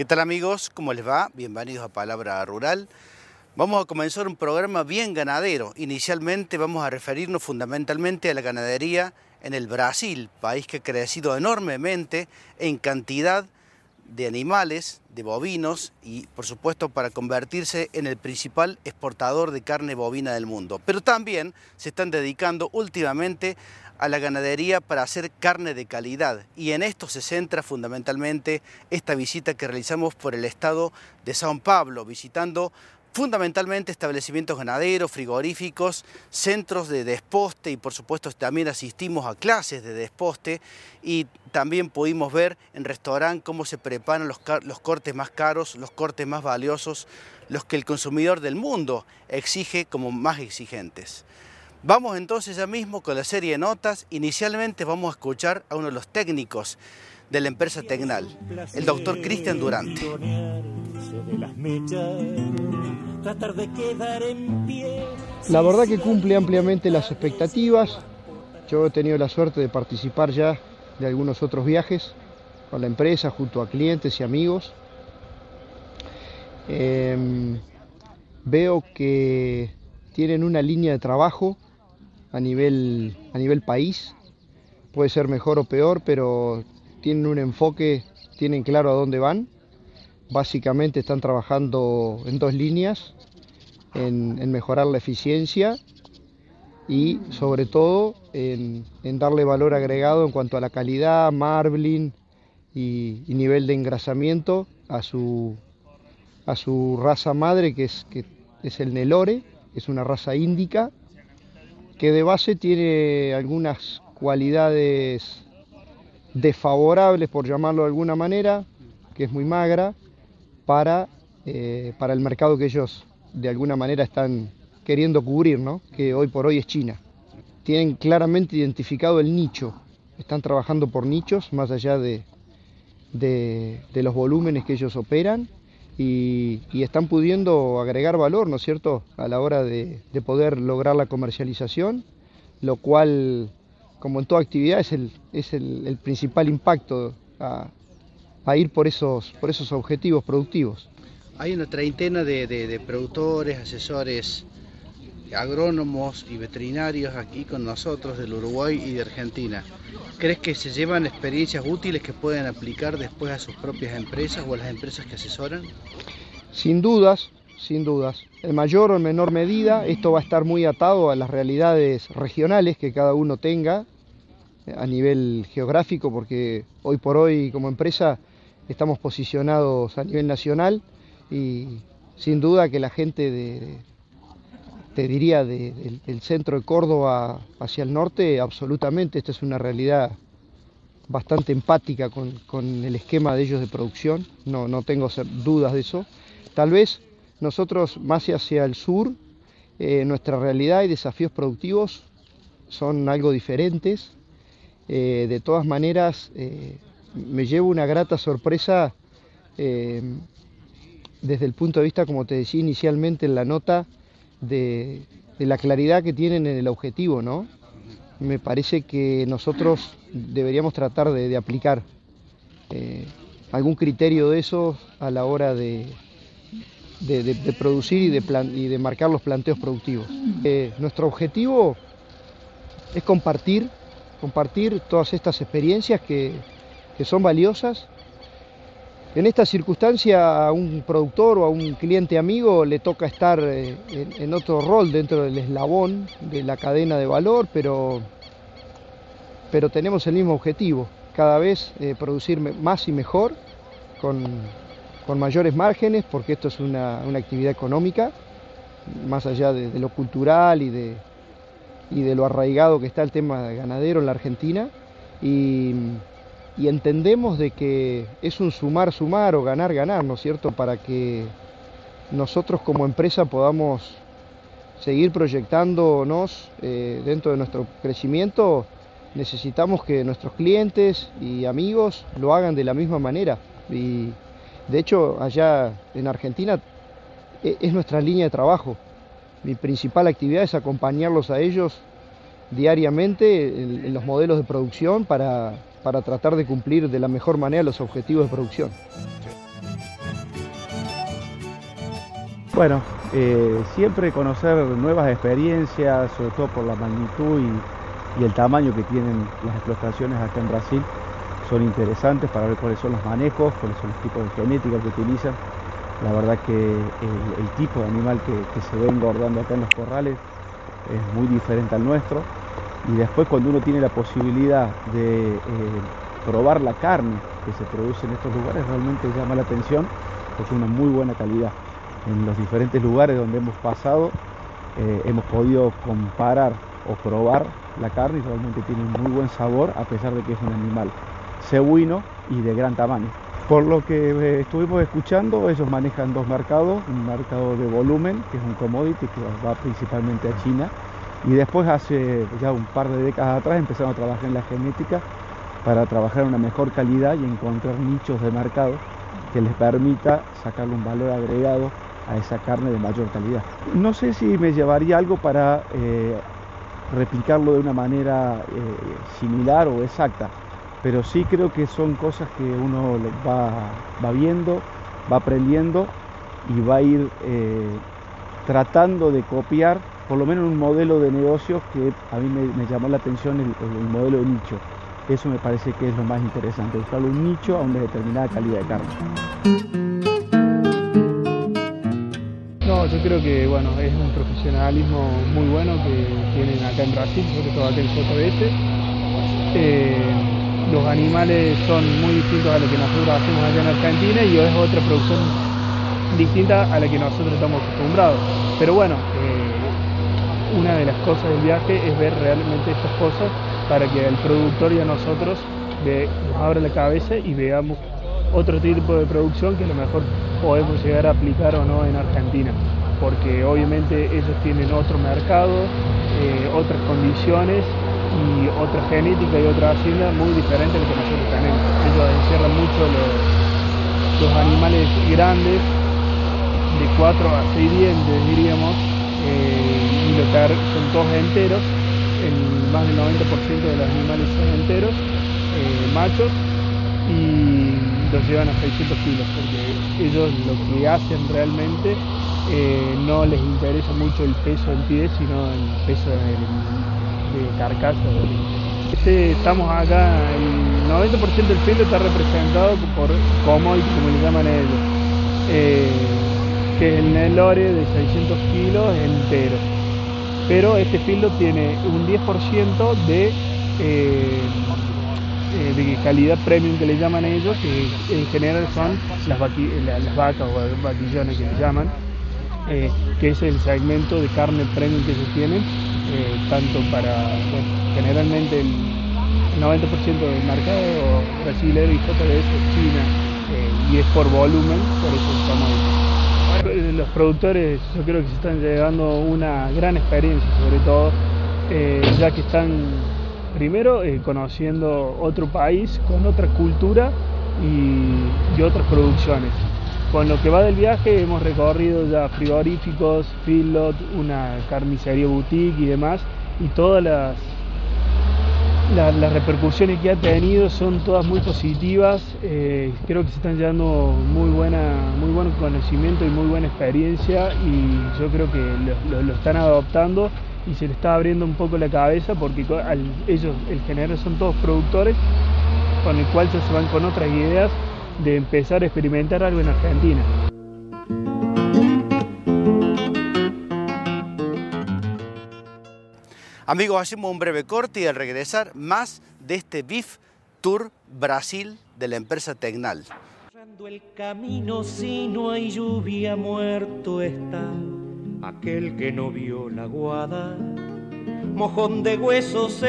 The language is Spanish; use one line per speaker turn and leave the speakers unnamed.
¿Qué tal amigos? ¿Cómo les va? Bienvenidos a Palabra Rural. Vamos a comenzar un programa bien ganadero. Inicialmente vamos a referirnos fundamentalmente a la ganadería en el Brasil, país que ha crecido enormemente en cantidad de animales, de bovinos y por supuesto para convertirse en el principal exportador de carne bovina del mundo. Pero también se están dedicando últimamente a la ganadería para hacer carne de calidad y en esto se centra fundamentalmente esta visita que realizamos por el estado de San Pablo, visitando fundamentalmente establecimientos ganaderos, frigoríficos, centros de desposte y por supuesto también asistimos a clases de desposte y también pudimos ver en restaurante cómo se preparan los, los, cortes más caros, los cortes más valiosos, los que el consumidor del mundo exige como más exigentes. Vamos entonces ya mismo con la serie de notas. Inicialmente vamos a escuchar a uno de los técnicos de la empresa Tecnal, el doctor Cristian Durante.
La verdad que cumple ampliamente las expectativas. Yo he tenido la suerte de participar ya de algunos otros viajes con la empresa, junto a clientes y amigos. Em, veo que tienen una línea de trabajo a nivel, a nivel país. Puede ser mejor o peor, pero tienen un enfoque, tienen claro a dónde van. Básicamente están trabajando en dos líneas, en, mejorar la eficiencia y sobre todo en, darle valor agregado en cuanto a la calidad, marbling y, nivel de engrasamiento a su, a su raza madre que es, que es el Nelore, es una raza índica que de base tiene algunas cualidades desfavorables, por llamarlo de alguna manera, que es muy magra, para, eh, para el mercado que ellos de alguna manera están queriendo cubrir, ¿no? que hoy por hoy es China. Tienen claramente identificado el nicho, están trabajando por nichos más allá de, de los volúmenes que ellos operan y, están pudiendo agregar valor, ¿no es cierto?, a la hora de, poder lograr la comercialización, lo cual, como en toda actividad, es el, es el, principal impacto ir por esos, por esos objetivos productivos.
Hay una treintena de productores, asesores agrónomos y veterinarios aquí con nosotros del Uruguay y de Argentina. ¿Crees que se llevan experiencias útiles que pueden aplicar después a sus propias empresas o a las empresas que asesoran?
Sin dudas, sin dudas. En mayor o en menor medida, esto va a estar muy atado a las realidades regionales que cada uno tenga a nivel geográfico, porque hoy por hoy como empresa estamos posicionados a nivel nacional y sin duda que la gente de, te diría del centro de Córdoba hacia el norte, absolutamente, esta es una realidad bastante empática con, el esquema de ellos de producción, no, no tengo dudas de eso. Tal vez nosotros más hacia el sur, eh, nuestra realidad y desafíos productivos son algo diferentes. Eh, de todas maneras, eh, me llevo una grata sorpresa desde el punto de vista, como te decía inicialmente en la nota, de, la claridad que tienen en el objetivo, ¿no? Me parece que nosotros deberíamos tratar de, aplicar eh, algún criterio de eso a la hora de, de, producir y de, y de marcar los planteos productivos. Eh, nuestro objetivo es compartir, compartir todas estas experiencias que, que son valiosas en esta circunstancia a un productor o a un cliente amigo le toca estar eh, en, otro rol dentro del eslabón de la cadena de valor, pero, pero tenemos el mismo objetivo, cada vez eh, producir más y mejor, con, mayores márgenes, porque esto es una, actividad económica, más allá de, lo cultural y de, y de lo arraigado que está el tema ganadero en la Argentina. Y, y entendemos de que es un sumar, sumar o ganar, ganar, ¿no es cierto? Para que nosotros como empresa podamos seguir proyectándonos eh, dentro de nuestro crecimiento, necesitamos que nuestros clientes y amigos lo hagan de la misma manera. Y de hecho, allá en Argentina e, es nuestra línea de trabajo. Mi principal actividad es acompañarlos a ellos diariamente en los modelos de producción para para tratar de cumplir de la mejor manera los objetivos de producción.
Bueno, eh, siempre conocer nuevas experiencias, sobre todo por la magnitud y, el tamaño que tienen las explotaciones acá en Brasil, son interesantes para ver cuáles son los manejos, cuáles son los tipos de genética que utilizan. La verdad que el, tipo de animal que, se ve engordando acá en los corrales es muy diferente al nuestro. Y después cuando uno tiene la posibilidad de eh, probar la carne que se produce en estos lugares, realmente llama la atención porque es una muy buena calidad en los diferentes lugares donde hemos pasado eh, hemos podido comparar o probar la carne y realmente tiene un muy buen sabor a pesar de que es un animal cebuino y de gran tamaño. Por lo que eh, estuvimos escuchando, ellos manejan dos mercados, un mercado de volumen, que es un commodity que va principalmente a China, y después hace ya un par de décadas atrás empezaron a trabajar en la genética para trabajar una mejor calidad y encontrar nichos de mercado que les permita sacarle un valor agregado a esa carne de mayor calidad. No sé si me llevaría algo para eh, replicarlo de una manera eh, similar o exacta, pero sí creo que son cosas que uno va, viendo, va aprendiendo y va a ir eh, tratando de copiar por lo menos un modelo de negocio que a mí me, llamó la atención el, el, modelo de nicho. Eso me parece que es lo más interesante, buscar un nicho a una determinada calidad de carne.
yo creo que bueno, es un profesionalismo muy bueno que tienen acá en Brasil, sobre todo acá en JBS. Eh, los animales son muy distintos a lo que nosotros hacemos allá en Argentina y es otra producción distinta a la que nosotros estamos acostumbrados. Pero bueno, eh, una de las cosas del viaje es ver realmente estas cosas para que el productor y a nosotros nos abra la cabeza y veamos otro tipo de producción que a lo mejor podemos llegar a aplicar o no en Argentina, porque obviamente ellos tienen otro mercado, eh, otras condiciones y otra genética y otra hacienda muy diferente a lo que nosotros tenemos. Ellos encierran mucho los, animales grandes, de 4 a 6 dientes diríamos, eh, y los son todos enteros, el, más del 90% de los animales son enteros, eh, machos, y los llevan a 600 kilos, porque ellos lo que hacen realmente eh, no les interesa mucho el peso en pie, sino el peso de, de carcasa. Este, estamos acá, el 90% del filo está representado por commodity, como le llaman ellos, eh, que es el Nelore de 600 kilos entero. Pero este filo tiene un 10% de eh, eh, de calidad premium que le llaman ellos, que en general son las, vacas o vaquillones que le llaman, eh, que es el segmento de carne premium que ellos tienen, eh, tanto para, generalmente el 90% del mercado brasilero y JBS China, y es por volumen, por eso estamos Los productores yo creo que se están llevando una gran experiencia, sobre todo, ya que están primero eh, conociendo otro país con otra cultura y, otras producciones. Con lo que va del viaje hemos recorrido ya frigoríficos, feedlot, una carnicería boutique y demás, y todas las, las, repercusiones que ha tenido son todas muy positivas. Eh, creo que se están llevando muy, buena, muy buen conocimiento y muy buena experiencia, y yo creo que lo están adoptando y se le está abriendo un poco la cabeza porque ellos, el general son todos productores, con el cual ya se van con otras ideas de empezar a experimentar algo en Argentina.
Amigos, hacemos un breve corte y al regresar más de este BIF Tour Brasil de la empresa Tecnal.
El camino si no hay lluvia muerto está aquel que no vio la guada, mojón de huesos